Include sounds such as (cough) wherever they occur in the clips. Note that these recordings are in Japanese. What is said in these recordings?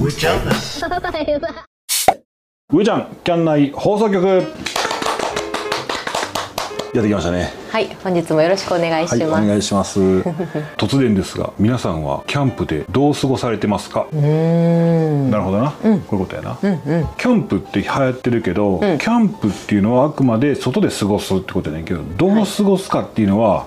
上ちゃん上ちゃんキャン内放送局。やってきましたね。はい、本日もよろしくお願いしはいおます。願いします。(laughs) 突然ですが皆さんはキャンプでどう過ごされてますか？うーん。なるほどな、こういうことやな、キャンプって流行ってるけど、キャンプっていうのはあくまで外で過ごすってことやねんけどどう過ごすかっていうのは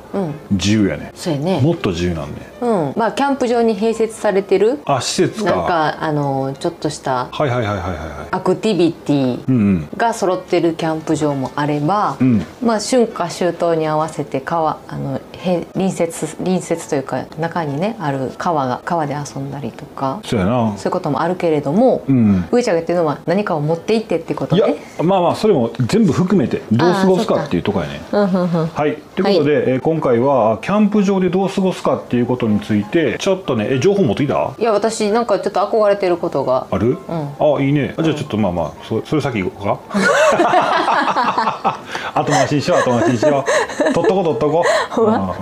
自由やね、そうやね。もっと自由なんねうん。まあキャンプ場に併設されてるあ施設か。なんかあのちょっとしたはいはいはいはいはいはい。アクティビティうんうん。が揃ってるキャンプ場もあれば、うん。まあ春夏秋冬に合わせて川あのへ隣接隣接というか中にねある川が川で遊んだりとかそうやな。そういうこともあるけれども、うん。上ちゃんが言ってるのは何かを持って行ってってこといやね。まあまあそれも全部含めてどう過ごすかっていうとこやねうんうんうん。はい。ということで、えー今回はキャンプ場でどう過ごすかっていうことについてちょっとねえ情報持ってきた？いや私なんかちょっと憧れてることが。ある、あいいね。あじゃあちょっとまあまあそそれ先行こうか。(laughs) 後回しにしよう後回しにしよう取っとこう取っとこう、(laughs) うんうんうん。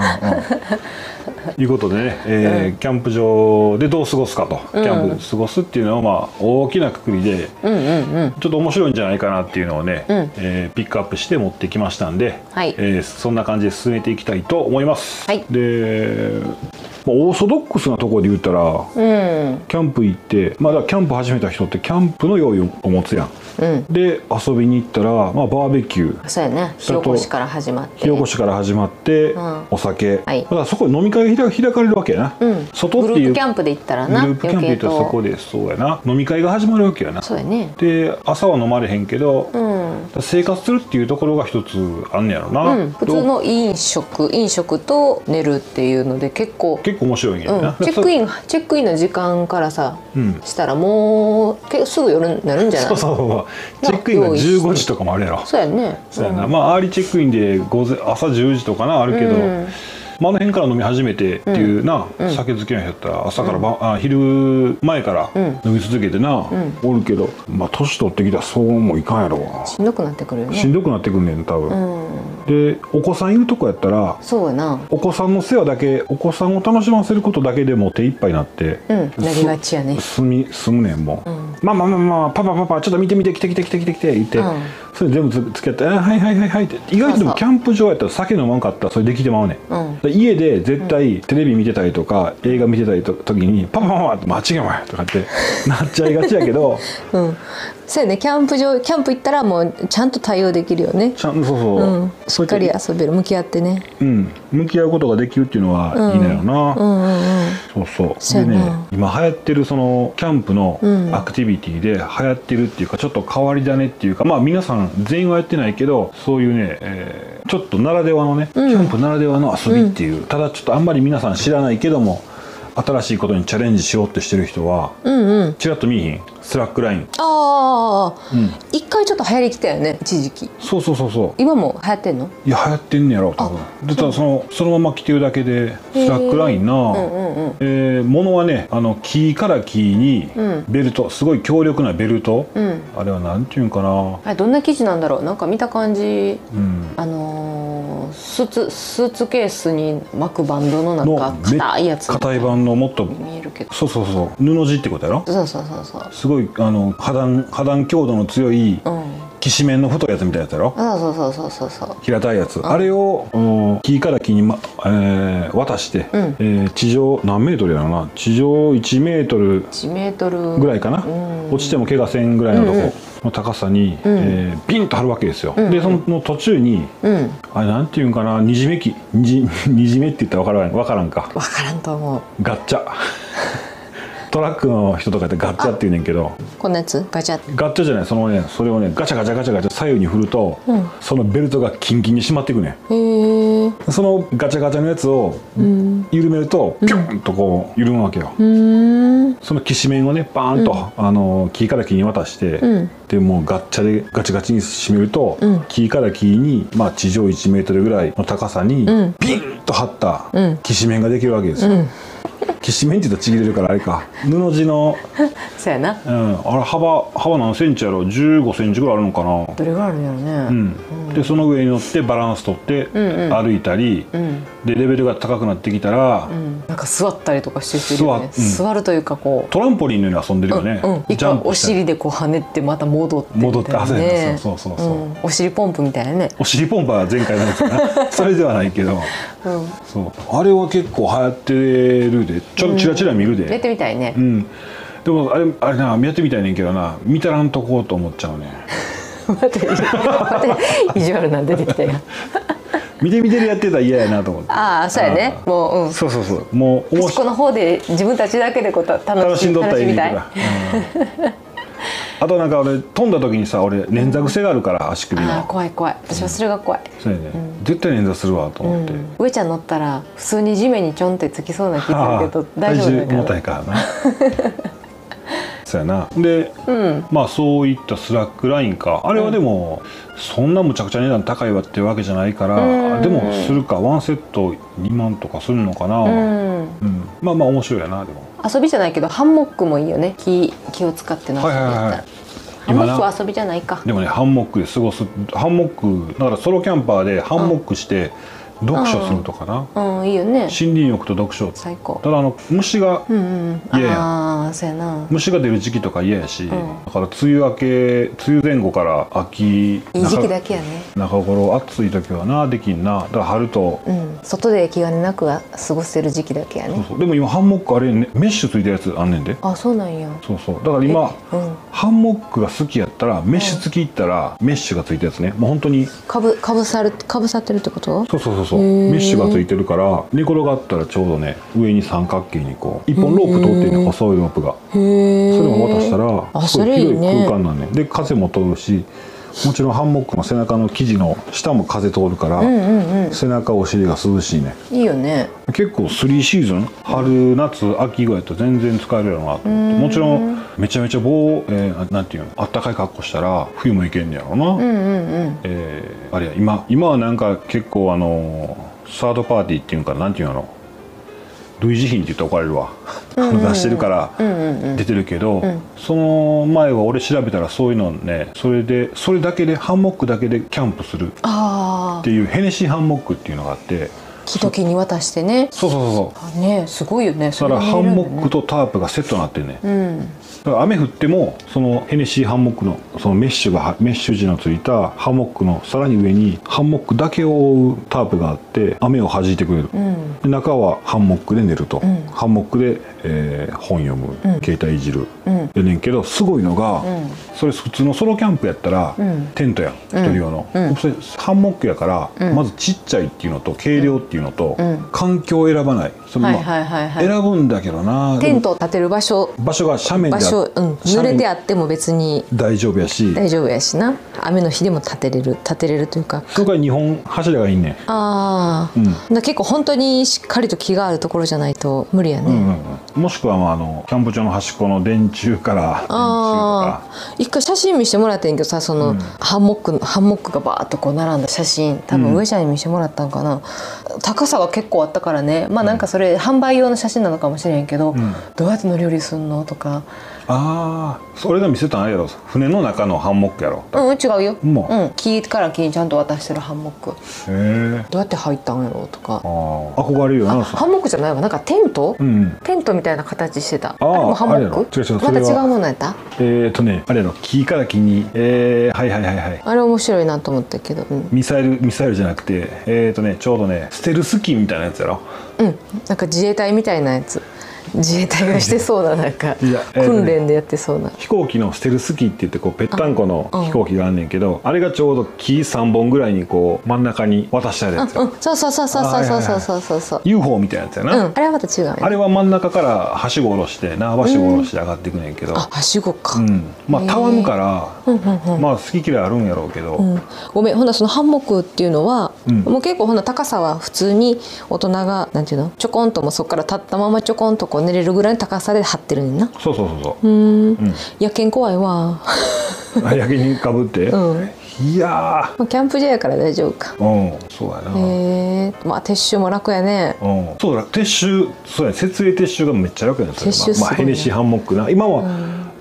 いうことでね、えーキャンプ場でどう過ごすかと、キャンプで過ごすっていうのをまあ大きなくくりで、うんうんうん。ちょっと面白いんじゃないかなっていうのをね、えーピックアップして持ってきましたんで、はい。えーそんな感じで進めていきたいと思います。はい。で、まあオーソドックスなところで言ったら、うんキャンプ行って、まあ、だキャンプ始めた人ってキャンプの用意を持つやん。うん。で遊びに行ったら、まあ、バーベキューそうやね。火起こしから始まって。火起こしから始まって、んお酒、はいだからそこで飲み会が開開かれるわけやな、うん。外っていうグループキャンプで行ったらな。グループキャンプ行ったらそこでそうやな飲み会が始まるわけやなそうやね。で朝は飲まれへんけど、うん。生活するっていうところが一つあんねやろな、うん、普通の飲食飲食と寝るっていうので結構、結構面白いんやうん。な、、チェックインチェックインの時間からさ、うん。したらもう結構すぐ夜になるんじゃない？そうそうそう。チェックインが用意して。15時とかもあるやろ。そうやね。そうやな、まあアーリーチェックインで午前朝10時とかなあるけど、うんまあ、あの辺から飲み始めてっていうな、酒好きな人やったら朝からば、あ昼前から飲み続けてな、おるけどまあ年取ってきたらそうもいかんやろしんどくなってくるよしんねどくなってくんねん多分、うん。でお子さんいるとこやったらそうやな。お子さんの世話だけお子さんを楽しませることだけでも手一杯になって、うん。なりがちやね。すみ済むねんも。う、ん。まあまあまあまあパパパパちょっと見て見て来て来て来て来て来て言って、うんそれ全部つ付き合ってあ「はいはいはいはい」って意外とでもキャンプ場やったら酒飲まんかったらそれできてまうねん、うん。で家で絶対テレビ見てたりとか映画見てたりと時に「パパパパ」って「間違えまい」とかって (laughs) なっちゃいがちやけどうん。そうやね。キャンプ場キャンプ行ったらもうちゃんと対応できるよね。ちゃんとそうそう、うん。しっかり遊べる。向き合ってね。うん。向き合うことができるっていうのはいいのよな、うんうんうん。そうそう。でね今流行ってるそのキャンプのうん。アクティビティで流行ってるっていうかちょっと変わり種っていうかまあ皆さん全員はやってないけどそういうね、えーちょっとならではのね、キャンプならではの遊びっていう、ただちょっとあんまり皆さん知らないけども新しいことにチャレンジしようってしてる人はうんうん。ちらっと見えひん。スラックライン。ああうん。一回ちょっと流行りきたよね一時期。そうそうそうそう。今も流行ってんの？いや流行ってんねやろ多分。でただそのそのまま着てるだけでスラックラインな、うんうんうん。えー物はねあの木から木にうん。ベルト、すごい強力なベルト、うん。あれはなんていうんかな。あれどんな生地なんだろう？なんか見た感じ。うん。あのースーツスーツケースに巻くバンドのなんかめ硬いやつ硬い版のもっと見えるけど。そうそうそう布地ってことやろ？そうそうそうそう。すごいあの破断破断強度の強いうんきしめんの太いやつみたいなやつやろ？あそうそうそうそうそう。平たいやつ。あれをうん木から木に、まえー渡して、ん。えー地上何メートルやろな？地上1メートル1メートル。ぐらいかな、ん。落ちても怪我せんぐらいのとこの高さに、えーピンと張るわけですよ、でその途中にうん。あれなんていうんかな？にじめき。にじ (laughs) にじめって言ったら分からん分からんか。分からんと思う。ガッチャトラックの人とかってガッチャって言うねんけどこんなやつ？ガチャ。ガッチャじゃないそのねそれをねガチャガチャガチャガチャ左右に振ると、うん。そのベルトがキンキンに締まっていくねん。へえそのガチャガチャのやつをうん。緩めるとピュンとこう緩むわけよ、うーん。そのきしめんをねバーンと、あの木から木に渡して、うん。でもうガッチャでガチガチに締めると、うん。木から木に、まあ、地上1メートルぐらいの高さに、うん。ピンと張ったうん。きしめんができるわけですよ、うんきしめんって言ったらちぎれるからあれか。布地の、(laughs) そうやな。うん、あれ幅幅何センチやろ？1 5センチぐらいあるのかな。どれぐらいあるんやろね。うん、でその上に乗ってバランス取ってうんうん。歩いたり、うん。でレベルが高くなってきたら、うん、なんか座ったりとかしてるよね。座座,、うん。るというかこう。トランポリンのように遊んでるよね、うん、一ジャ回お尻でこう跳ねてまた戻って戻ってあそうやねそうそうそうそうう。んお尻ポンプみたいなね、お尻ポンパは前回のやつかな。それではないけど。(laughs) うん、そう。あれは結構流行ってるでちょっとチラチラ見るで、やってみたいね。う、ん。でもあれあれなやってみたいねんけどな。見たらんとこうと思っちゃうね。また意地また意地悪なん出てきたよ。(laughs) 見て見てるやってたら嫌やなと思って。ああそうやね。もううん。そうそうそう。もうこの方で自分たちだけでこうた楽し楽しんどったらいいねんみたい。から、うんあとなんか俺飛んだ時にさ俺捻挫癖があるから足首の怖い怖い。私はそれが怖い、そうやね、絶対捻挫するわと思って、うん、上ちゃん乗ったら普通に地面にちょんってつきそうな気するけど大丈夫体重たいからな。(laughs) そうやな。で、まあそういったスラックラインか。あれはでも、そんなむちゃくちゃ値段高いわってわけじゃないから、うん。でもするか。ワンセット2万とかするのかな、ううん。んまあまあ面白いやなでも遊びじゃないけどハンモックもいいよね。木々を使っての遊びやったら、はいはいはいハンモックは遊びじゃないか。でもねハンモックで過ごすハンモックだからソロキャンパーでハンモックして読書するとかな、うん。いいよね。森林浴と読書。最高。ただあの虫がうんうん。いや。いやああそうやな。虫が出る時期とか嫌やし、ん。だから梅雨明け梅雨前後から秋いい時期だけやね。中頃暑い時はなできんな。だから春と、うん。外で気兼ねなく過ごせる時期だけやね。そうそう。でも今ハンモックあれ、ね、メッシュついたやつあんねんで。あそうなんや。そうそう。だから今うん。ハンモックが好きやったらメッシュ付きいったら、メッシュがついたやつね。もう本当にかぶかぶさるかぶさってるってこと？そうそうそうそうメッシュがついてるから寝転がったらちょうどね上に三角形にこう一本ロープ通ってるね細いロープが。それを渡したらあすごいい広いね空間なんねで風も通るしもちろんハンモックの背中の生地の下も風通るから、うんうんうん。背中お尻が涼しいね。いいよね。結構3シーズン春夏秋ぐらいと全然使えるやろなと思って。もちろんめちゃめちゃ棒、えー、なんていうのあったかい格好したら冬もいけんねやろな、うんうんうん。えーあれや今今はなんか結構あのーサードパーティーっていうんかななんていうの類似品って言ったら怒られるわ、出してるから出てるけど、ん。その前は俺調べたらそういうのねそれでそれだけでハンモックだけでキャンプするっていうヘネシーハンモックっていうのがあって木と木に渡してね。そうそうそうそう。あねすごいよね。だからハンモックととタープがセットになってんね、うん雨降ってもそのヘネシーハンモックのそのメッシュがメッシュ地のついたハンモックのさらに上にハンモックだけを覆うタープがあって雨を弾いてくれる、うん。で中はハンモックで寝ると、ん。ハンモックで、えー本読む、携帯いじる、うん。やねんけどすごいのが、ん。それ普通のソロキャンプやったら、ん。テントやん一人用の、うん。それハンモックやから、まずちっちゃいっていうのと軽量っていうのと、ん。環境を選ばない。それはいまあはいはいはい選ぶんだけどなテントを建てる場所。場所が斜面であ場所、うん、濡れてあっても別に大丈夫やし。大丈夫やしな。雨の日でも建てれる建てれるというか。そこから日本柱がいいね。ああ、うん。結構本当にしっかりと木があるところじゃないと無理やね、うんうんうん。もしくはまああのキャンプ場の端っこの電柱からあか。あ一回写真見せてもらったんやけどさその、ハンモックのハンモックがバーッとこう並んだ写真多分上ちゃんに見せてもらったんかな、高さが結構あったからね。まあなんかそれ販売用の写真なのかもしれんけど、ん。どうやって乗り降りすんのとかああそれが見せたんあれやろ船の中のハンモックやろ？うん違うよ、ほんまうん、木から木にちゃんと渡してるハンモック。へえどうやって入ったんやろうとか。ああ憧れるよあなハンモックじゃないわ。なんかテント、うん。テントみたいな形してた。ああーれもハンモッあれやろ？ク違う違うまた違それはうものやった？えー、とねあれやろ。木から木に。えー、はいはいはいはい。あれ面白いなと思ったけど。うん、ミサイルミサイルじゃなくて。えー、とねちょうどねステルスキーみたいなやつやろ？うん、なんか自衛隊みたいなやつ自衛隊がしてそうななんか訓練でやってそうな、飛行機のステルス機って言ってこうぺったんこのうん。飛行機があんねんけどあれがちょうど木3本ぐらいにこう真ん中に渡してあるやつようん、そうそうそうそうそうそうそうそうそう。UFO みたいなやつやうな、ん、あれはまた違うねあれは真ん中からはしご下ろして縄はしご下ろして上がっていくねんけど、あはしごか、うん、まあたわむから、うんうんうん。まあ好き嫌いあるんやろうけど、うん。ごめんほんならそのハンモックっていうのは、うん。もう結構ほんなら高さは普通に大人がなんていうのちょこんともうそこから立ったままちょこんとこう寝れるぐらいの高さで張ってるねんなそうそうそうそうう、んうん野犬怖いわ、あ焼きにかぶって、うんいやまあ、キャンプ場やから大丈夫かーうんそうやな、へえまあ撤収も楽やねうん、そうだ撤収そうや設営撤収がめっちゃ楽やねんそ撤収すごいねまあ、ヘネシーハンモックな今は、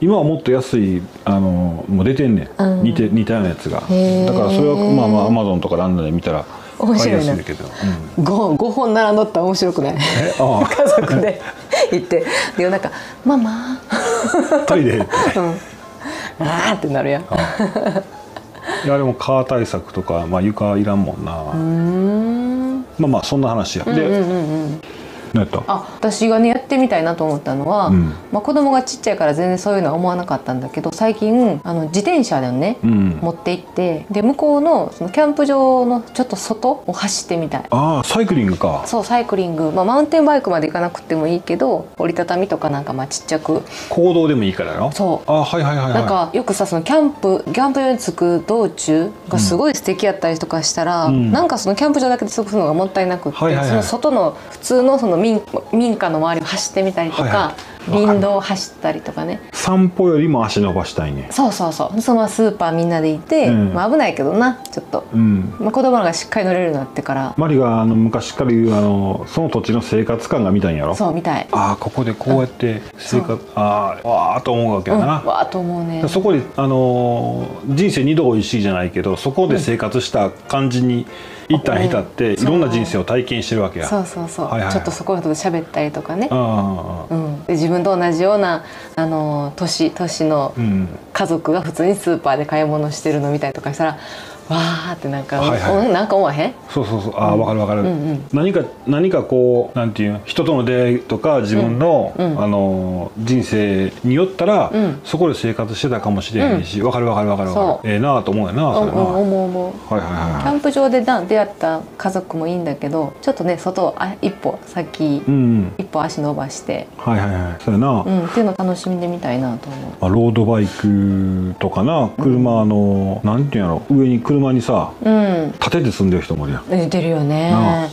今はもっと安いあのもう出てんねん、うん似て似たようなやつがへーだからそれはまあまあアマゾンとかランドで見たら面白いな。うん。5, 5本並んどったら面白くない？えあ家族で行って。で夜中「ママ。あトイレって。あー」ってなるやん。ういやでも蚊対策とか、まあ、床いらんもんな、ーん。まあまあそんな話や、で、うんうんうん何やったあ私がねやってみたいなと思ったのは、うん。まあ、子供がちっちゃいから全然そういうのは思わなかったんだけど最近あの自転車でね、うん。持って行ってで向こうのそのキャンプ場のちょっと外を走ってみたい。ああサイクリングか。そうサイクリング、まあ、マウンテンバイクまで行かなくてもいいけど折りたたみとかなんかまあちっちゃく。行動でもいいからよ。そう。あはいはいはいはい。なんかよくさそのキャンプキャンプ場に着く道中がすごい素敵やったりとかしたら、うん。なんかそのキャンプ場だけで過ごすのがもったいなくって、はいはいはい。その外の普通のその民民家の周りを走ってみたりとか、はいはい。林道を走ったりとかね。散歩よりも足伸ばしたいね。そうそうそう。そのスーパーみんなでいて、うん。まあ、危ないけどなちょっと、うん。まあ、子供らがしっかり乗れるようになってから。マリがあの昔から言うあのその土地の生活感が見たいんやろ？そうみたい。ああここでこうやって生活ああわあと思うわけうん、やな、わーと思うね。そこで、あのー人生二度おいしいじゃないけどそこで生活した感じに一旦浸って、うん。いろんな人生を体験してるわけや。そうそうそう、はいはいはい。ちょっとそこの人と喋ったりとかね。うん、で自分と同じようなあの年年のうん家族が普通にスーパーで買い物してるの見たりとかしたらわーってなんか、はいはい。うんなんか思わへん？そうそうそう。ああわかるわかる、うんうん。何か何かこうなんていうの人との出会いとか自分の、うんうん。あのー人生によったら、うん。そこで生活してたかもしれへんしわ、かるわかるわかるわかる。ええなあと思うよなうんうんそれな、はい思う思う。はいはいキャはンプ場でな出会った家族もいいんだけどちょっとね外あ一歩先、いうんうん。一歩足伸ばして、はいはいはい。そうやな、うん、っていうのを楽しんでみたいなと思う。まあ、ロードバイクとかな車の、なんていうんやろ上に車にさうん、立てて住んでる人もいるやん。出てるよなね。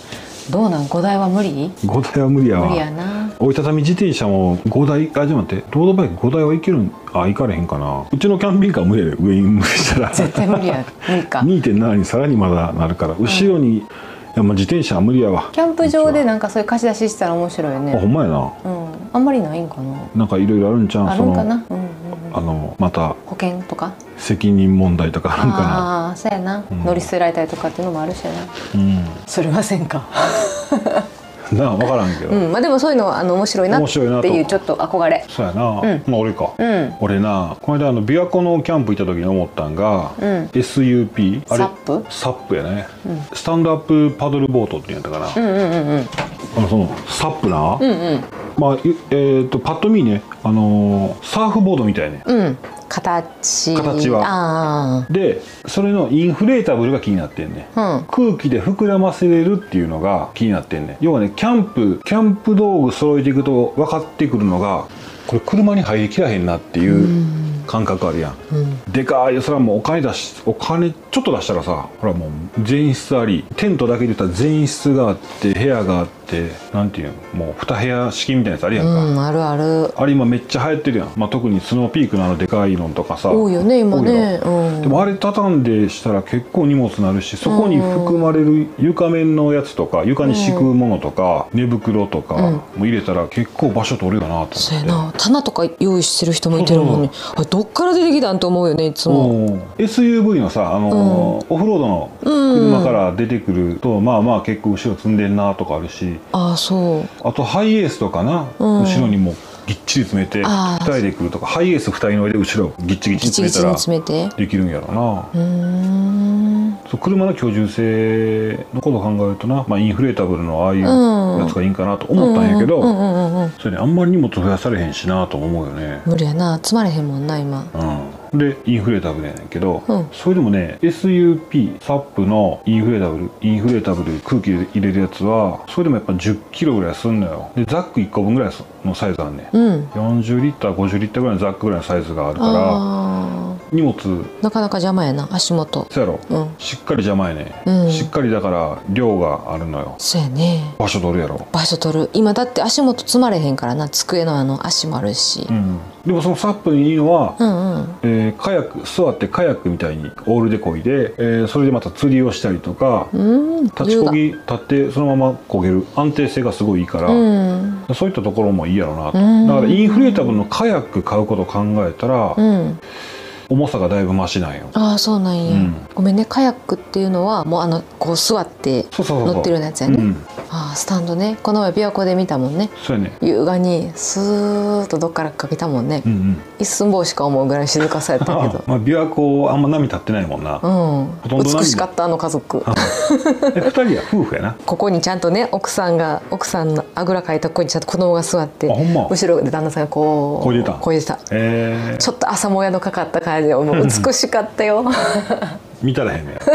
どうなん？5台は無理？5台は無理やわ。無理やな。折りたたみ自転車も5台あちょっと待って。ロードバイク5台はいけるん？あ行かれへんかな。うちのキャンピングカー無理やで。上に無理したら。絶対無理や。無理か。2.7にさらにまだなるから。後ろに、いやまあ自転車は無理やわ。キャンプ場でなんかそういう貸し出ししたら面白いよあほね。んまやな。うん、あんまりないんかな。なんかいろいろあるんちゃう？あるんかな？うんうんうん。あのまた保険とか？責任問題とかあるんかああー、そうやな、ん。乗り捨てられたりとかっていうのもあるしやな。なそれはせんか。う (laughs) んなあ分からんけど、うん、まあでもそういうのはあの面白いな面白いなと。っていうちょっと憧れ。そうやな、うん。まあ俺か、うん。俺な。この間あの琵琶湖のキャンプ行った時に思ったんが、うん。SUP あれ？サップ？サップやね、スタンドアップパドルボートって言うんやったかな、うんうんうんうん。あのそのサップな、うんうん。まあいえー、とパッと見ね、あのーサーフボードみたいねうん。形。形はあでそれのインフレータブルが気になってんね、あ。空気で膨らませれるっていうのが気になってんね要はねキャンプキャンプ道具揃えていくと分かってくるのがこれ車に入りきらへんなっていう感覚あるやん、うん。うん。でかいそれはもうお金出しお金ちょっと出したらさほらもう全室ありテントだけで言ったら全室があって部屋があってなんていうのもう2部屋式みたいなやつあるやんか、うん、あるある。あれ今めっちゃ流行ってるやん、まあ、特にスノーピークのあのでかいのとかさ多いよね、今ね。のうん。でもあれ畳んでしたら結構荷物になるしそこに含まれる床面のやつとか床に敷くものとか寝袋とかも入れたら結構場所取るよなとそうや思って。な。棚とか用意してる人もいてるもんね。あれどっから出てきたんと思うよねいつも。うん。SUV のさ、あのーオフロードの車から出てくると、まあまあ結構後ろ積んでんなとかあるしああそう。あとハイエースとかな、うん。後ろにもぎっちり詰めてあー。2人で来るとかハイエース2人乗りで後ろぎっちぎっち詰めたらできるんやろな。うそう車の居住性のことを考えるとな、まあ、インフレータブルのああいううん。やつがいいんかなと思ったんやけど、それにあんまり荷物増やされへんしなとも思うよね。無理やな。積まれへんもんな今。うん、でインフレータブルやねんけど、うん。それでもね SUP サップのインフレータブルインフレータブル空気入れるやつはそれでもやっぱ1 0キロぐらいすんのよ。でザック1個分ぐらいのサイズあんねん。うん。40リッター50リッターぐらいのザックぐらいのサイズがあるからあ荷物。ーなかなか邪魔やな足元。そうやろ、うん。しっかり邪魔やね、うん。しっかりだから量があるのよ。そうやね。場所取るやろ。場所取る。今だって足元積まれへんからな机のあの足もあるし。うん。でもそのサップにいいのは、うんうん。えーカヤック座ってカヤックみたいにオールで漕いで、えーそれでまた釣りをしたりとか、うん。立ちこぎ立ってそのまま漕げる。安定性がすごいいいから、うん。そういったところもいいやろなと、うん。だからインフレータブルのカヤック買うことを考えたら、うん重さがだいぶマシなんよ。ああそうなんや、うん。ごめんね。カヤックっていうのはもうあのこう座ってそうそうそうそう。乗ってるようなやつやね、うん。ああスタンドね。この前琵琶湖で見たもんね。そうやね。優雅にスーッとどっからかけたもんね、うんうん。一寸法しか思うぐらい静かさやったけど。(laughs) まあ琵琶湖あんま波立ってないもんな、うん。ほとんど波美しかったあの家族。え二人は夫婦やな。(laughs) ここにちゃんとね奥さんが奥さんのあぐらかいたここにちゃんと子供が座ってあほんま。後ろで旦那さんがこうこいでた。こいでた。えー、ちょっと朝もやのかかった感じで美しかったよ見たらへんねや。(laughs)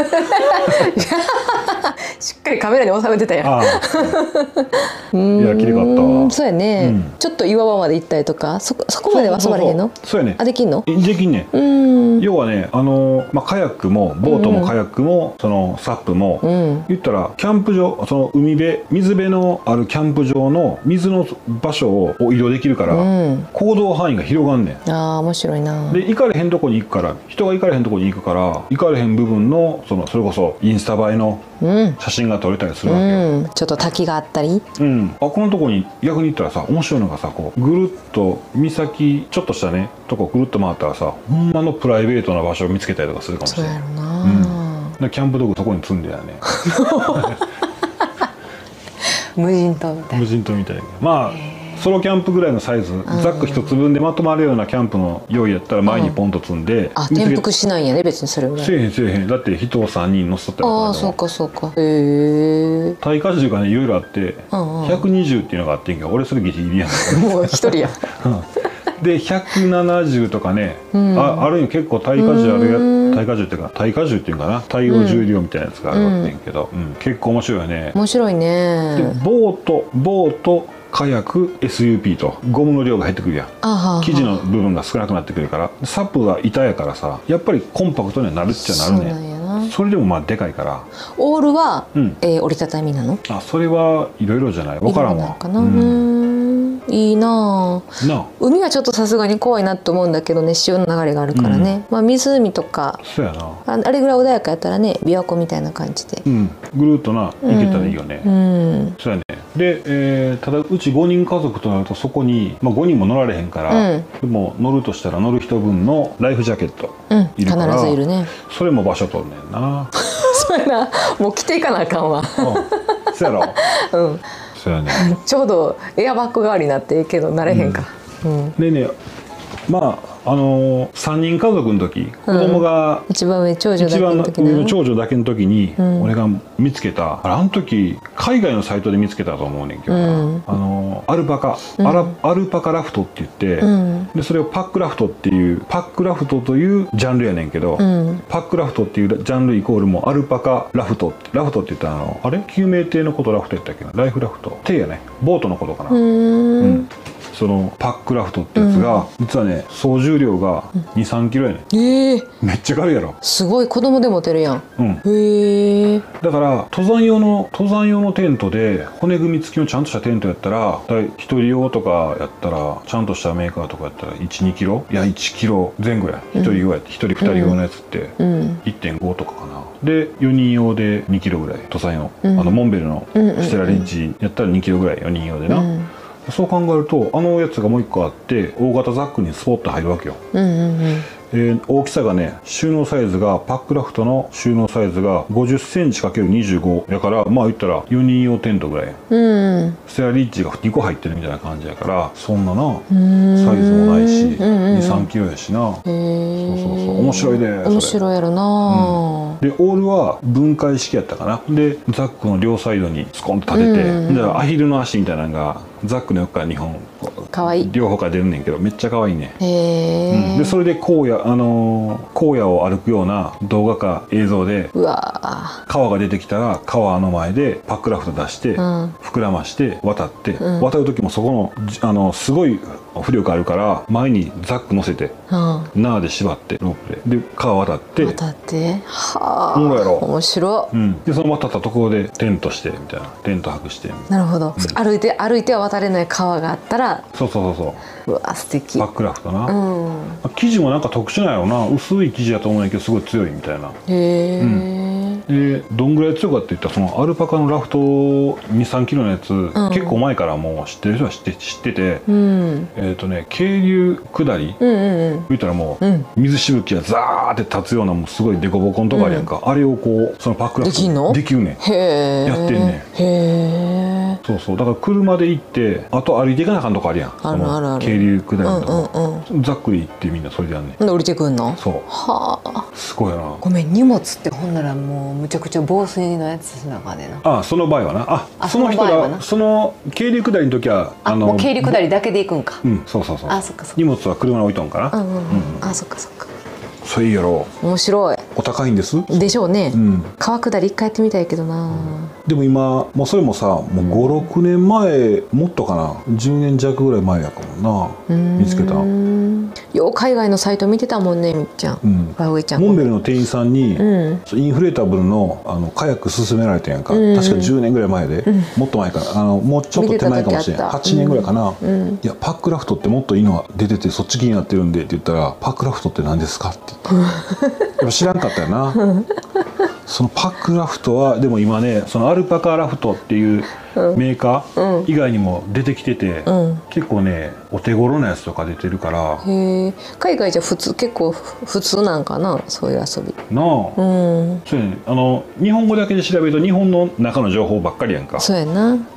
しっかりカメラに収めてたやん。(laughs) いや綺麗かったわ。うんそうやね、うん。ちょっと岩場まで行ったりとかそそこまでは遊ばれへんの？そうやね。あできんの？できんねん。うん。要はねあの、まあ、カヤックもボートもカヤックも、そのサップも、うん。言ったらキャンプ場その海辺水辺のあるキャンプ場の水の場所を移動できるから、うん。行動範囲が広がんねん。あー面白いな。で行かれへんとこに行くから人が行かれへんとこに行くから行かれへん部分のそのそれこそインスタ映えのうん。写真が撮れたりするわけよ、うん。ちょっと滝があったり。うん、あこのとこに逆に言ったらさ面白いのがさこうぐるっと岬ちょっとしたねとこぐるっと回ったらさほんまのプライベートな場所を見つけたりとかするかもしそうれないやろな、でキャンプ道具そこに積んでやね。(laughs) 無人島みたい無な人島みたいな。まあソロキャンプぐらいのサイズ、ザック一つ分でまとまるようなキャンプの用意やったら前にポンと積んで、あ転覆しないんやね別にそれぐらい。せえへんせえへん。だって人を3人乗せとったああそうかそうか。へえ耐荷重がねいろいろあって、んうん。120っていうのがあってんけど俺それギリギリやん。もう一人や。で170とかね、ん。あある意味結構耐荷重あるやうん。耐荷重っていうか耐荷重っていうかな？対応重量みたいなやつがあるわけんけど、うん。結構面白いよね、面白いでねボートボートカヤック SUP と。ゴムの量が減ってくるやん。生地の部分が少なくなってくるから。サップが板やからさやっぱりコンパクトにはなるっちゃなるねそれでもまあでかいから。オールは、うん。えー折りたたみなの？あそれはいろいろじゃない。分からんわいいな、あ。海はちょっとさすがに怖いなと思うんだけどね潮の流れがあるからね、まあ湖とかそうやな。ああれぐらい穏やかやったらね琵琶湖みたいな感じで。うん。ぐるっとな行けたらいいよね、うん。そうやね。で、えーただうち5人家族となるとそこに、まあ、5人も乗られへんから、うん。でも乗るとしたら乗る人分のライフジャケットうん。いるから、必ずいるね。それも場所取んねんな。(laughs) そうやな。もう着ていかなあかんわ。うん。そうやろ。(laughs) うんそうやね (laughs) ちょうどエアバッグ代わりになっていいけど慣れへんか。うん、でねまああのー、3人家族の時子供が一番上長女だけ一番のの時長女だけの時に、ん。俺が見つけた。あの時海外のサイトで見つけたと思うねんけどな、うん。あのアルパカ、アラアルパカラフトって言って、うん。でそれをパックラフトっていうパックラフトというジャンルやねんけど、うん。パックラフトっていうジャンルイコールもアルパカラフトってラフトって言ったらあのあれ？救命艇のことラフトやったっけな？ライフラフト。艇やね。ボートのことかな、うんそのパックラフトってやつが、実はね総重量が2 3キロやねん。えー、めっちゃ軽いやろ、すごい。子供で持てるやん。うん、へえ。だから登山用の登山用のテントで骨組み付きのちゃんとしたテントやったら一人用とかやったらちゃんとしたメーカーとかやったら12キロ？いや1キロ前後や。一人用や一人二人用のやつってうん。1.5とかかな。で4人用で2キロぐらい。登山用、うん。あのモンベルのステラリッジやったら2キロぐらい4人用でな、うんそう考えるとあのやつがもう一個あって大型ザックにスポッと入るわけよ。うんうんうん。えー大きさがね収納サイズがパックラフトの収納サイズが5 0ンチ ×25 やからまあ言ったら4人用テントぐらい。うん。ステラリッジが2個入ってるみたいな感じやからそんななうん。サイズもないしうんうんうん。23キロやしな。へえそうそうそう。面白いで面白いやろな、でオールは分解式やったかな。でザックの両サイドにスコンと立てて、うん。うんアヒルの足みたいなのがザックの横から2本かわいい。両方から出るねんけどめっちゃ可愛いね。へえ、うん。でそれで荒野、あのー荒野を歩くような動画か映像でうわ川が出てきたら川の前でパックラフト出して、うん。膨らまして渡って、うん。渡る時もそこのじあのすごい浮力あるから前にザック乗せてー縄で縛ってロープで。で川渡ってうん渡って。はあ面白。いうん、でその渡ったところでテントしてみたいな。テント泊して。なるほど、歩いて歩いては渡れない川があったらそうそうそうそう。わ素敵。パックラフトな、うん。生地もなんか特殊なんやろな。薄い生地だと思うんやけどすごい強いみたいな。へえ、でどんぐらい強いかって言ったらそのアルパカのラフト23キロのやつ、結構前からもう知ってる人は知って知ってて、うん。えっ、とね渓流下り、うんうんうん。言ったらもう、うん。水しぶきがザーって立つようなもうすごいデコボコのとこあるやんか、あれをこうそのパックラフトできんの？できるねん。やってんねへえ。そうそう。だから車で行ってあと歩いていかなあかんとこあるやん。あるあるある。渓流下りうんのとこ、うんうんざっくり行ってみんなそれでやんねんで降りてくんの？そう。はあ。すごいよな。ごめん荷物ってほんならもうむちゃくちゃ防水のやつしながでな。ああその場合はな。ああその人がその渓流下りの時はあもう経理下りだけで行くんか。うんそうそうそうあそっかそっか。荷物は車に置いとんかな、うんうんうん。あそっかそっか。それいいやろ。面白い。お高いんです？でしょうね、うん。川下り一回やってみたいけどな、でも今もうそれもさもう56年前もっとかな？10年弱ぐらい前やかもな見つけた。よう海外のサイト見てたもんねみっちゃん、うん。バウエちゃん。モンベルの店員さんに、うん。インフレータブルのあのカヤック勧められてんやんか、うん。うん確か10年ぐらい前で、もっと前かあのもうちょっと手前かもしれない見てた時あった。8年ぐらいかな、うん。いやパックラフトってもっといいのが出ててそっち気になってるんでって言ったら「パックラフトって何ですか?」って言って (laughs) やっぱ知らんかったよな (laughs) (laughs) そのパックラフトはでも今ねそのアルパカラフトっていうメーカー以外にも出てきてて、うん。結構ねお手頃なやつとか出てるから。海外じゃ普通結構ふ普通なんかなそういう遊び。なあ、うん。そうやね。あの日本語だけで調べると日本の中の情報ばっかりやんか。そうやな。うん、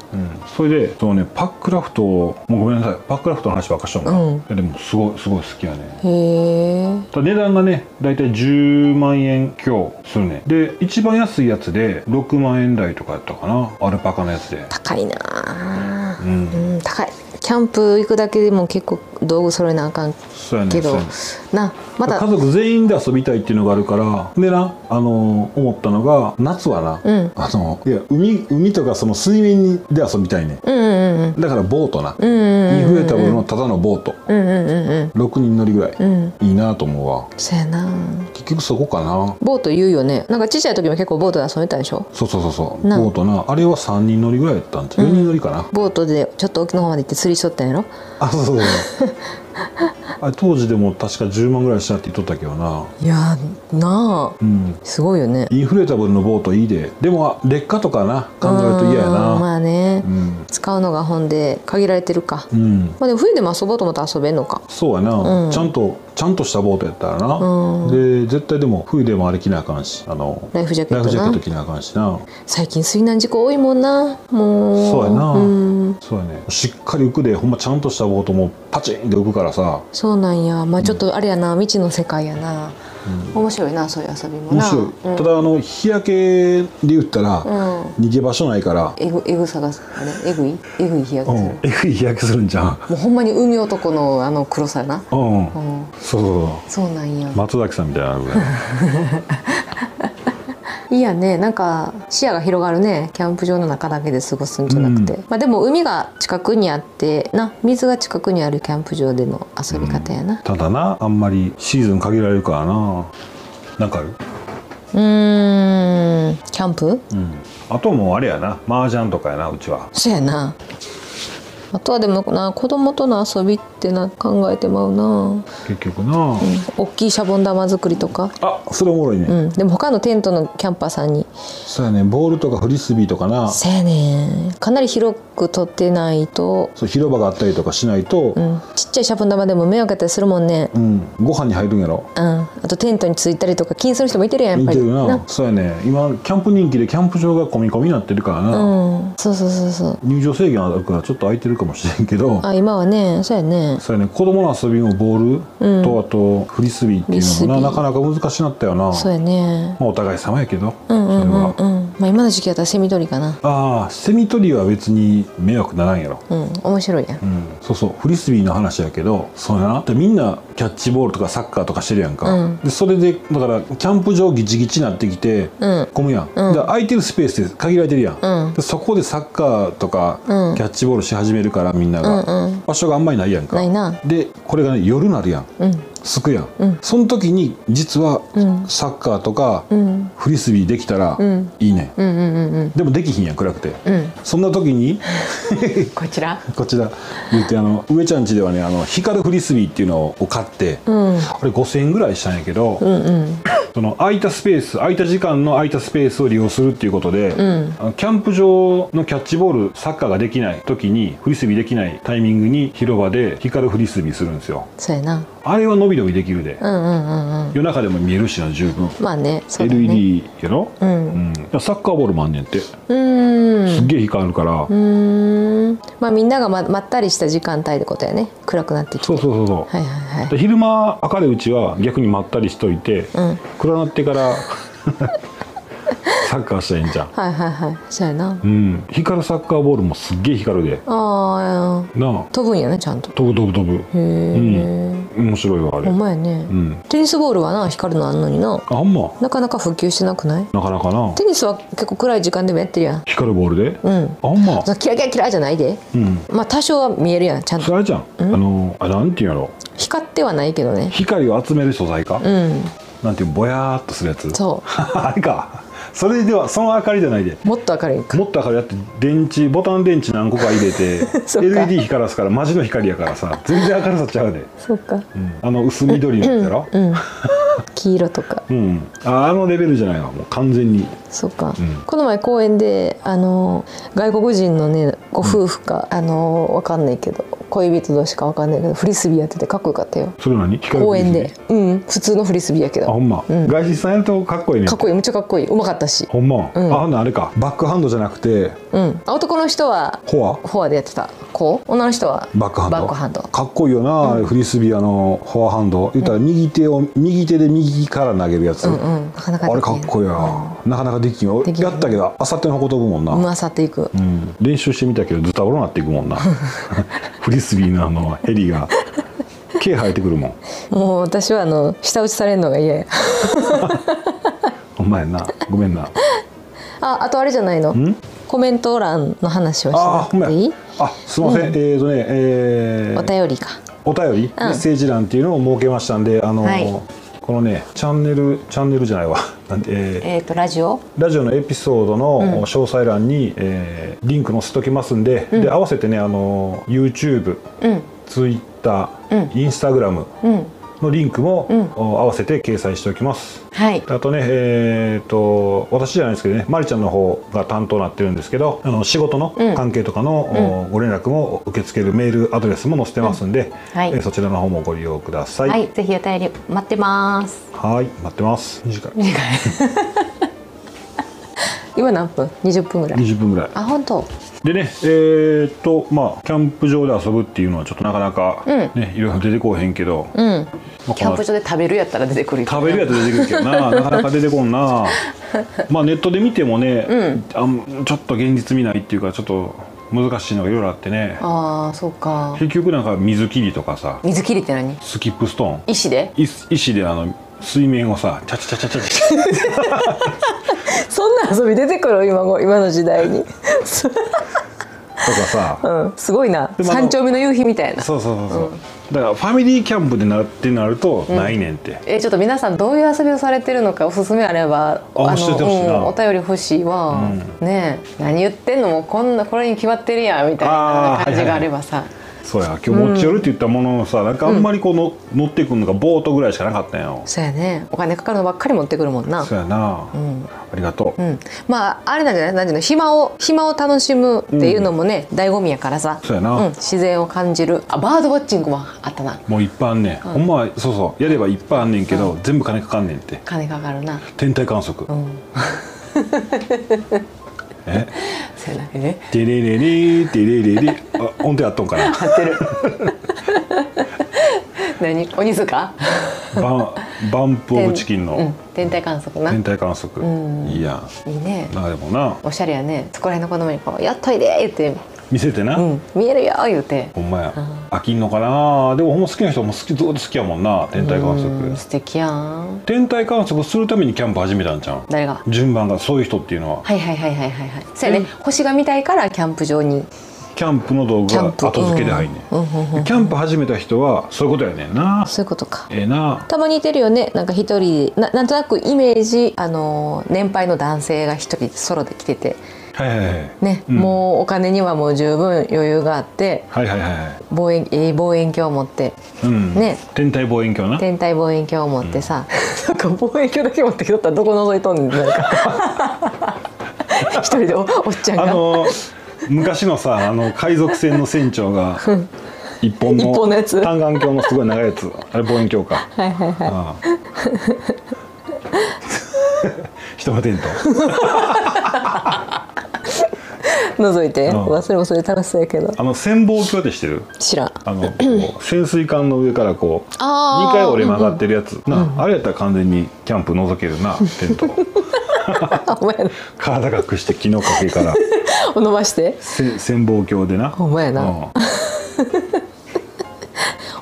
それでそのねパックラフトもうごめんなさい。パックラフトの話ばっかしとんかな、うん。いやでもすごいすごい好きやね。へえただ値段がね大体10万円強するね。で一番安いやつで6万円台とかやったかな。アルパカのやつで。高いなあ。うん。うん高い。キャンプ行くだけでも結構道具揃えなあかんそうやねけどそうやねなまだ。家族全員で遊びたいっていうのがあるから。でなあの思ったのが夏はな、うん。あのいや海海とかその水面で遊びたいねうんうんうんだからボートな、うんインフレータブルのただのボート。うんうんうんうん6人乗りぐらい、うん。いいなと思うわ。そうやな。結局そこかな。ボート言うよね。なんかちっちゃい時も結構ボートで遊んでたでしょ？そうそうそうそう。なボートな。あれは3人乗りぐらいやったんちゃう4人乗りかな、ボートでちょっと沖の方まで行って釣りしとったんやろ？あそうそうそう (laughs) あれ当時でも確か10万ぐらいしたって言っとったけどな。いやなあ。うん。すごいよね。インフレータブルのボートいいで。でも劣化とかな。考えると嫌やうんなまあね、うん、使うのが本で限られてるか、うん、まあでも冬でも遊ぼうと思ったら遊べんのか。そうやな、うん。ちゃんとちゃんとしたボートやったらな、うん。で絶対でも冬でもあれ着なあかんし。あのライフジャケットな。ライフジャケット着なあかんしな。最近水難事故多いもんな。もう。そうやな、ん。そうやね。しっかり浮くでほんまちゃんとしたボートもパチンって浮くからさ。そうなんや。まあちょっとあれやな。未知の世界やな、面白いなそういう遊びもな。面白い、うん。ただあの日焼けで言ったら、うん。逃げ場所ないから、えぐえぐさがあれ？えぐい？えぐい日焼けする、うん、えぐい日焼けするんじゃん。もうほんまに海男のあの黒さやな。うん、うん。そうそうそう。そうなんや。松崎さんみたいなのぐらい (laughs) いいやねなんか視野が広がるね。キャンプ場の中だけで過ごすんじゃなくて、うん。まあでも海が近くにあってな水が近くにあるキャンプ場での遊び方やな。ただなあんまりシーズン限られるからな。なんかある？うーん。キャンプ？うん。あともうあれやな。麻雀とかやなうちは。そうやなあとはでもな子供との遊びってな考えてまうな、結局な、大きいシャボン玉作りとか。あそれおもろいね、うん。でも他のテントのキャンパーさんに。そうやね。ボールとかフリスビーとかな。せやね。んかなり広く取ってないと、そう広場があったりとかしないと。う、ん、ちっちゃいシャボン玉でも迷惑やったりするもんね。うん。ご飯に入るんやろ。うん、あとテントについたりとか気にする人もいてるやんやっぱり。見てるな。そうやね。今キャンプ人気でキャンプ場が込み込みになってるからな、うん。そうそうそうそう。入場制限あるからちょっと空いてるかもしれんけどあ今はねそうやね。そうやね。子供の遊びもボールと、あとフリスビーっていうのもななかなか難しなったよな。そうやね。まあ、お互い様やけど、うんうんうんそれは。うんまあ今の時期だったらセミ取りかな。ああセミ取りは別に迷惑ならんやろ。うん面白いやん。うん、そうそう。フリスビーの話やけどそうやな。でみんなキャッチボールとかサッカーとかしてるやんか、うん。でそれでだからキャンプ場ギチギチになってきて、うん。混むやん、うん。で空いてるスペースで限られてるやん、うん。でそこでサッカーとか、うん。キャッチボールし始めるからみんなが、うんうん。場所があんまりないやんか。ないな。でこれがね夜なるやん。うんすくやん、うん。その時に実はうん。サッカーとかうん。フリスビーできたらうん。いいね、うんうんうんうん。でもできひんやん暗くて、うん。そんな時に (laughs) こちら？こちら。言ってあの上ちゃん家ではねあの光るフリスビーっていうのを買って、うん。あれ5000円ぐらいしたんやけど、うんうん。その空いたスペース空いた時間の空いたスペースを利用するっていうことで、ん。あのキャンプ場のキャッチボールサッカーができない時にフリスビーできないタイミングに広場で光るフリスビーするんですよ。そうやなあれは伸び伸びできるで、うんうんうんうん。夜中でも見えるしな十分、まあねそうだね。LED やろ、ううん。んサッカーボールもあんねんって、うーん。すっげえ光るから、うーん。まあみんながままったりした時間帯ってことやね。暗くなってきて。そうそうそうそう、はいはいはい。で昼間明るいうちは逆にまったりしといて、うん。暗なってからサッカーしたらいいんじゃん。はいはいはい。そうやな。うん。光るサッカーボールもすっげえ光るで。ああなあ。飛ぶんやねちゃんと。飛ぶ飛ぶ飛ぶ。へえ、面白いわあれ。ほんまやね、うん。テニスボールはな光るのあんのにな。あほんま？なかなか普及してなくない？なかなかな。テニスは結構暗い時間でもやってるやん。光るボールで、うん。あほんま？キラキラキラじゃないで。うん。まあ多少は見えるやんちゃんと。それじゃん、あのあなんていうんやろ？光ってはないけどね。光を集める素材か、うん。なんていうぼやーっとするやつ？そ (laughs) あれかそれではその明かりじゃないで。うもっと明るいんか。もっと明かりだって電池ボタン電池何個か入れて (laughs) LED 光らすからマジの光やからさ全然明るさちゃうで、そうか。うん。あの薄緑のやつやろ？うん (laughs) 黄色とか。うん、ああのレベルじゃないわ。もう完全に。そうか、うん。この前公園であの外国人のねご夫婦か、あのわかんないけど恋人同士かわかんないけどフリスビーやっててかっこよかったよ。それ何？公園で。うん。普通のフリスビーやけど。あほんま、うん。外人さんやるとかっこいいね。かっこいい。むっちゃかっこいい。うまかったし。ほんま、うん。あほんならあれか。バックハンドじゃなくて。うん。あ男の人はフォア？フォアでやってたこう？女の人は？バックハンド？バックハンド。かっこいいよな、あれフリスビーあのフォアハンド。言ったら右手を右手で右から投げるやつ、うんうん。なかなかあれかっこいいな、なかなかできんよ。できんやったけどあさっての方飛ぶもんな、うんまさっていく。うん練習してみたけどズタボロなっていくもんな。(laughs) フリスビーのあのヘリが。毛生えてくるもん。もう私はあの舌打ちされるのが嫌や。ほんまやなごめんな。ああとあれじゃないの？ん？コメント欄の話をしていい？あすいません、えーとねえーお便りか。お便り、メッセージ欄っていうのを設けましたんであの、はい。このねチャンネルチャンネルじゃないわ。(laughs) なんて、えーえっ、とラジオ？ラジオのエピソードの詳細欄に、えーリンク載せときますんで,、で合わせてねあの YouTube、うん。Twitter、うん。Instagram うんのリンクも、合わせて掲載しておきます。はい。あとねえー、と私じゃないですけどねまりちゃんの方が担当になってるんですけどあの仕事のうん。関係とかの、おご連絡も受け付けるメールアドレスも載せてますんで、はい。えーそちらの方もご利用ください。はい、ぜひお便り待ってます。はい。待ってます。短い (laughs) 今何分？20分ぐらい。20分ぐらい。あ本当。でねえーっとまあキャンプ場で遊ぶっていうのはちょっとなかなか、うん。ねいろいろ出てこうへんけど、うんキャンプ場で食べるやったら出てくるよ食べるやつ出てくるけどな。(laughs) なかなか出てこんな。まあネットで見てもね、あんちょっと現実見ないっていうかちょっと難しいのがいろいろあってね。ああそうか。結局なんか水切りとかさ。水切りって何？スキップストーン。石で？石石であの水面をさチャチャチャチャチャ (laughs) そんな遊び出てくる？今ご今の時代に。(laughs) とかさ。うん。すごいな。三丁目の夕日みたいな。そうそうそうそう、だからファミリーキャンプでなってなるとないねんって、えちょっと皆さんどういう遊びをされてるのかおすすめあればあ教えてほしいな。うんお便り欲しいわ、ねえ何言ってんのもうこんなこれに決まってるやんみたいな感じがあればさ、そうや今日持ち寄るって言ったもののさ、なんかあんまりこうの、乗ってくるのがボートぐらいしかなかったんよそうやね。お金かかるのばっかり持ってくるもんな。そうやな、ん。ありがとう、うん、まああれなんじゃない？なんていうの？暇を暇を楽しむっていうのもね、醍醐味やからさ。そうやな。うん、自然を感じる。あバードウォッチングもあったな。もういっぱいあんねん、ほんまはそうそう。やればいっぱいあんねんけど、全部金かかんねんって。金かかるな。天体観測、うん (laughs) え？そうやなえテレレレテレレレ。あ音程あっとんかな？合ってる。何？鬼塚？バンバンプオブチキンの。うん、天体観測な。天体観測、ん。いいや。んいいね。なでもな。おしゃれやね。そこら辺の子供にこう「やっといで!」言って見せてな、「うん。見えるよ!」言うて。ほんまや、飽きんのかな。でもほんま好きな人も好きずっと好きやもんな天体観測、うん素敵やん。天体観測するためにキャンプ始めたんじゃん誰が？順番がそういう人っていうのは。はいはいはいはいはいはい。そうやね、星が見たいからキャンプ場に。キャンプの道具が後付けで入んねん,、キャンプ始めた人はそういうことやねんな。そういうことか。ええな。たまにいてるよね。なんか一人ななんとなくイメージあの年配の男性が一人ソロで来ててね、うん。もうお金にはもう十分余裕があってはいはいはいはい。望遠望遠鏡を持ってうん。ね。天体望遠鏡な。天体望遠鏡を持ってさ、(laughs) なんか望遠鏡だけ持ってきとったらどこ覗いとんねんなんか。(laughs) 一人でおおっちゃんが。あの昔のさあの海賊船の船長が一本の一本のやつ。単眼鏡のすごい長いやつ。あれ望遠鏡か。はいはいはい。ああ。(laughs) 人がテント覗いて、うん。それもそれ楽しそうやけど。あの潜望鏡ってしてる？知らん。あの潜水艦の上からこうあー。2回折れ曲がってるやつ、なあれやったら完全にキャンプ覗けるなテント。あお前やな。体隠して木の陰から。お (laughs) 伸ばして。せ潜望鏡でな。ほんまやな。うん。(laughs)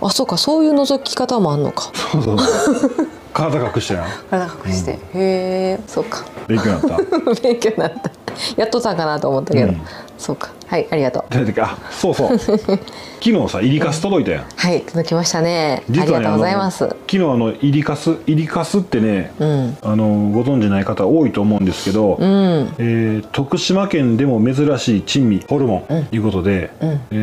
あそうかそういう覗き方もあんのか。そうそう (laughs) 体隠してな。体隠して、へえそうか。勉強になった。(laughs) 勉強になった。やっとったんかなと思ったけど、うん。そうかはいありがとう。あそうそう。(laughs) 昨日さイリカス届いたやん。はい届きましたね。あり実はねがとうございます。昨日あのイリカスイリカスってね、うん。あのご存知ない方多いと思うんですけど、うん。えー徳島県でも珍しい珍味ホルモンと、いうことで、うん。え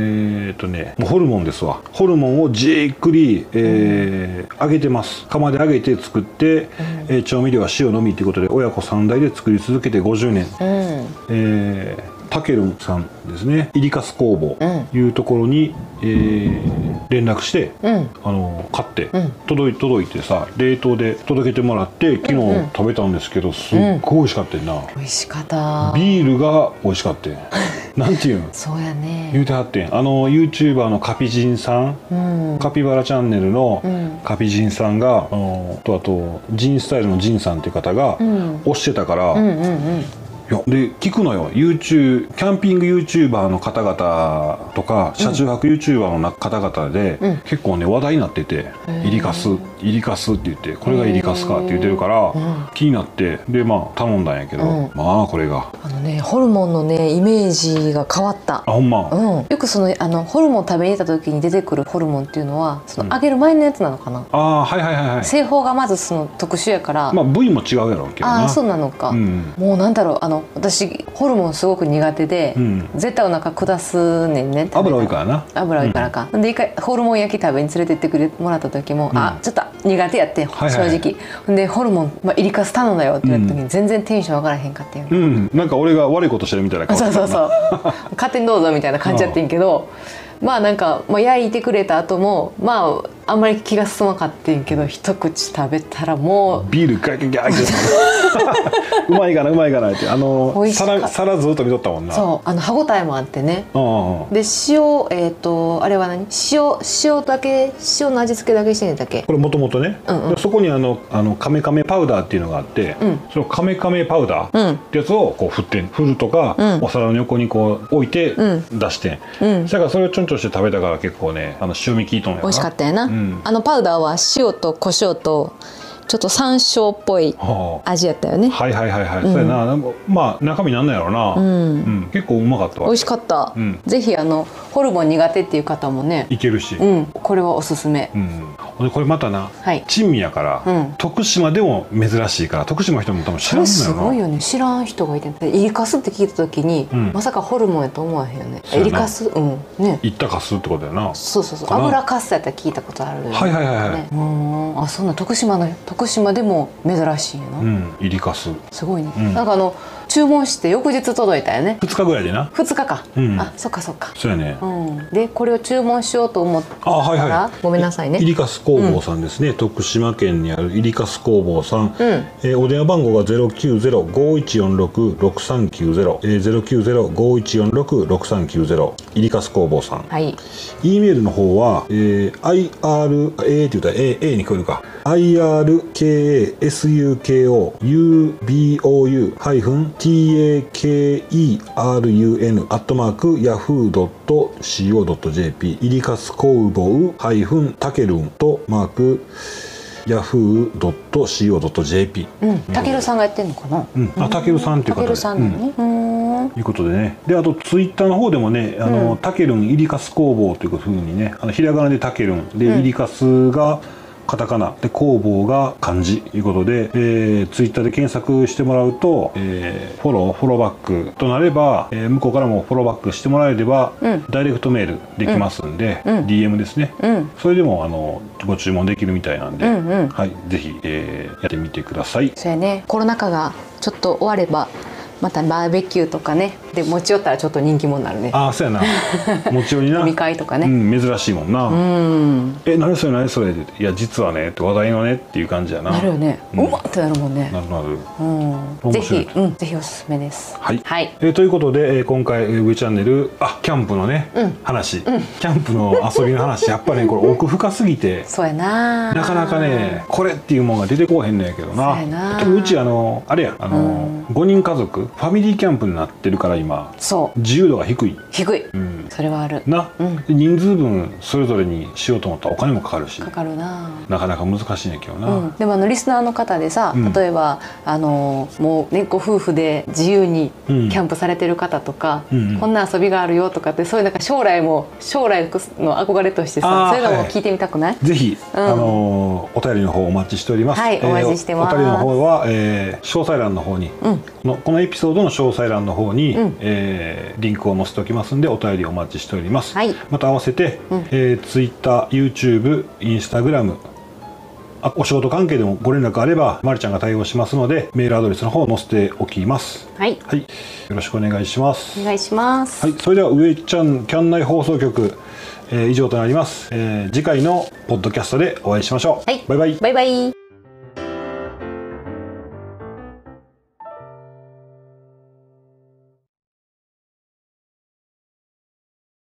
ーっとねホルモンですわ。ホルモンをじっくり、えー揚げてます。釜で揚げて作って、えー調味料は塩のみということで親子3代で作り続けて50年、うん。えータケルンさんですね。イリカス工房ういうところに、えー連絡して、うん。あの買って、うん。届い届いてさ冷凍で届けてもらって昨日食べたんですけどすっごい美味しかったよな、美味しかった。ビールが美味しかったよ (laughs) なんていうんそうやね。言うてはってん。あの YouTuber のカピジンさん。うん。カピバラチャンネルのうん。カピジンさんが、あのとあとジンスタイルのジンさんっていう方がうん。推してたから、うんうんうんいやで聞くのよ。YouTube キャンピング YouTuber の方々とか車中泊 YouTuber のな方々で、うん。結構ね話題になってて「ー。イリカスイリカス」って言ってこれがイリカスかって言ってるから、ん。気になってでまあ頼んだんやけど、うん。まあこれが。あのねホルモンのねイメージが変わった。あほんま、うん、よくそのあのホルモン食べに行った時に出てくるホルモンっていうのはその揚げる前のやつなのかな、ああはいはいはいはい。製法がまずその特殊やから、まあ部位も違うやろうけどな。ああそうなのか、うん。もうなんだろうあの私ホルモンすごく苦手で、うん。絶対お腹下すねんね。油多いからな。油多いからか、で一回ホルモン焼き食べに連れてってくれもらった時も、あちょっと苦手やってはいはい正直、でホルモン、まあ、イリカス頼んだよって言った時に全然テンション上がらへんかったよ、うん。なんか俺が悪いことしてるみたいな顔そうそうそう。勝手にどうぞみたいな感じやってんけどまあなんか、まあ、焼いてくれた後もまああんまり気が進まなかったんけど一口食べたらもうビールガーギャーギャーうまいかなうまいかなって。あの皿皿ずっと見とったもんな。そうあの歯ごたえもあってね。うんうんうん。で塩えっ、とあれは何？塩塩だけ塩の味付けだけしてんだっけ？これもともとね、うんうん。でそこにあのあのカメカメパウダーっていうのがあって、うん。そのカメカメパウダーうん。ってやつをこう振ってん。振るとか、うん。お皿の横にこう置いてうん。出してん、うん。だからそれをちょんちょんして食べたから結構ねあの塩味効いとんやな。美味しかったよな、うん。あのパウダーは塩と胡椒とちょっと山椒っぽいはあ味やったよね。はいはいはいはい、そうやな。まあ中身なんなんやろな、うん。結構うまかったわ。美味しかった、うん。ぜひあのホルモン苦手っていう方もね。いけるし、うん。これはおすすめ、うん、これまたな、はい。珍味やから、うん。徳島でも珍しいから徳島の人も多分知らんのよな。すごいよね知らん人がいて。イリカスって聞いた時に、うん。まさかホルモンやと思わへんよね。イリカスうん。ね。行ったかすってことやな。そうそうそう。油かすやったら聞いたことあるよねはいはいはいはい。ねうん。あそんな徳島の徳島でも珍しいんやな、うん。イリカス。すごいね、うん。なんかあの注文して翌日届いたよね。2日ぐらいでな。2日か、うん。あそっかそっか。そうやね、うん、でこれを注文しようと思ったらあはいはい。ごめんなさいね。イリカス工房さんですね、徳島県にあるイリカス工房さん、うん。えーお電話番号が090-5146-6390、えー、090-5146-6390イリカス工房さん、はい。E メールの方は、えー、IR、A って言ったら A, A に聞こえるか。IRKASUKOUBOU-TAKERUN アットマーク Yahoo.co.jp イリカス工房ハイフンタケルンとマーク yahoo.co.jp うん。たけるさんがやってんのかな？うん、あたけるさんっていう方。でたけるさんだよね。うん。ということでね。であとツイッターの方でもね「あのたけるんイリカス工房」というふうにねあのひらがなでたけるんで、イリカスがカタカナ。で工房が漢字ということで、えー、ツイッターで検索してもらうと、えーフォローフォローバック。となれば、えー向こうからもフォローバックしてもらえれば、うん。ダイレクトメールできますんで、うん。DM ですね、うん。それでもあのご注文できるみたいなんで、うんうん。はい、ぜひ、えーやってみてください。そうやね。コロナ禍がちょっと終わればまたバーベキューとかね。で持ち寄ったらちょっと人気者になるね。ああそうやな。持ち寄りな。(laughs) 飲み会とかね。うん、珍しいもんな、うん。え何それ何それ？っていや実はねって話題のねっていう感じやな。なるよね。ううんわってなるもんね。なるなる。うん。ぜひうん。ぜひおすすめです。はい、はい。えーということで、えー今回上チャンネルあキャンプのね、うん。話、キャンプの遊びの話。やっぱねこれ奥深すぎて。そうやな。なかなかねこれっていうもんが出てこうへんのやけどな。そうやな。特にうちあのあれやあの、5人家族ファミリーキャンプになってるから今そう。自由度が低い、低い。うん、それはある。な、うん。で人数分それぞれにしようと思ったらお金もかかるし。かかるな。なかなか難しいんやけどな、うん、でもあのリスナーの方でさ、うん。例えばあのもうねご夫婦で自由にキうん。ャンプされてる方とか、うんうん。こんな遊びがあるよとかってそういうなんか将来も将来の憧れとしてさそういうのもはい聞いてみたくない、ぜひ、うん。あのーお便りの方お待ちしております。はいお待ちしてます。おお便りの方は、えー詳細欄の方に、うん。このこのエピソードの詳細欄の方に、うん。えーリンクを載せておきますんでお便りお待ちしております。はい。また合わせて、うん。えー、Twitter、YouTube、Instagram あお仕事関係でもご連絡あればまるちゃんが対応しますのでメールアドレスの方を載せておきます。はい。はい、よろしくお願いします。お願いします、はい、それでは上ちゃんキャン内放送局、えー以上となります、えー次回のポッドキャストでお会いしましょう、はい。バイバイ。バイバイ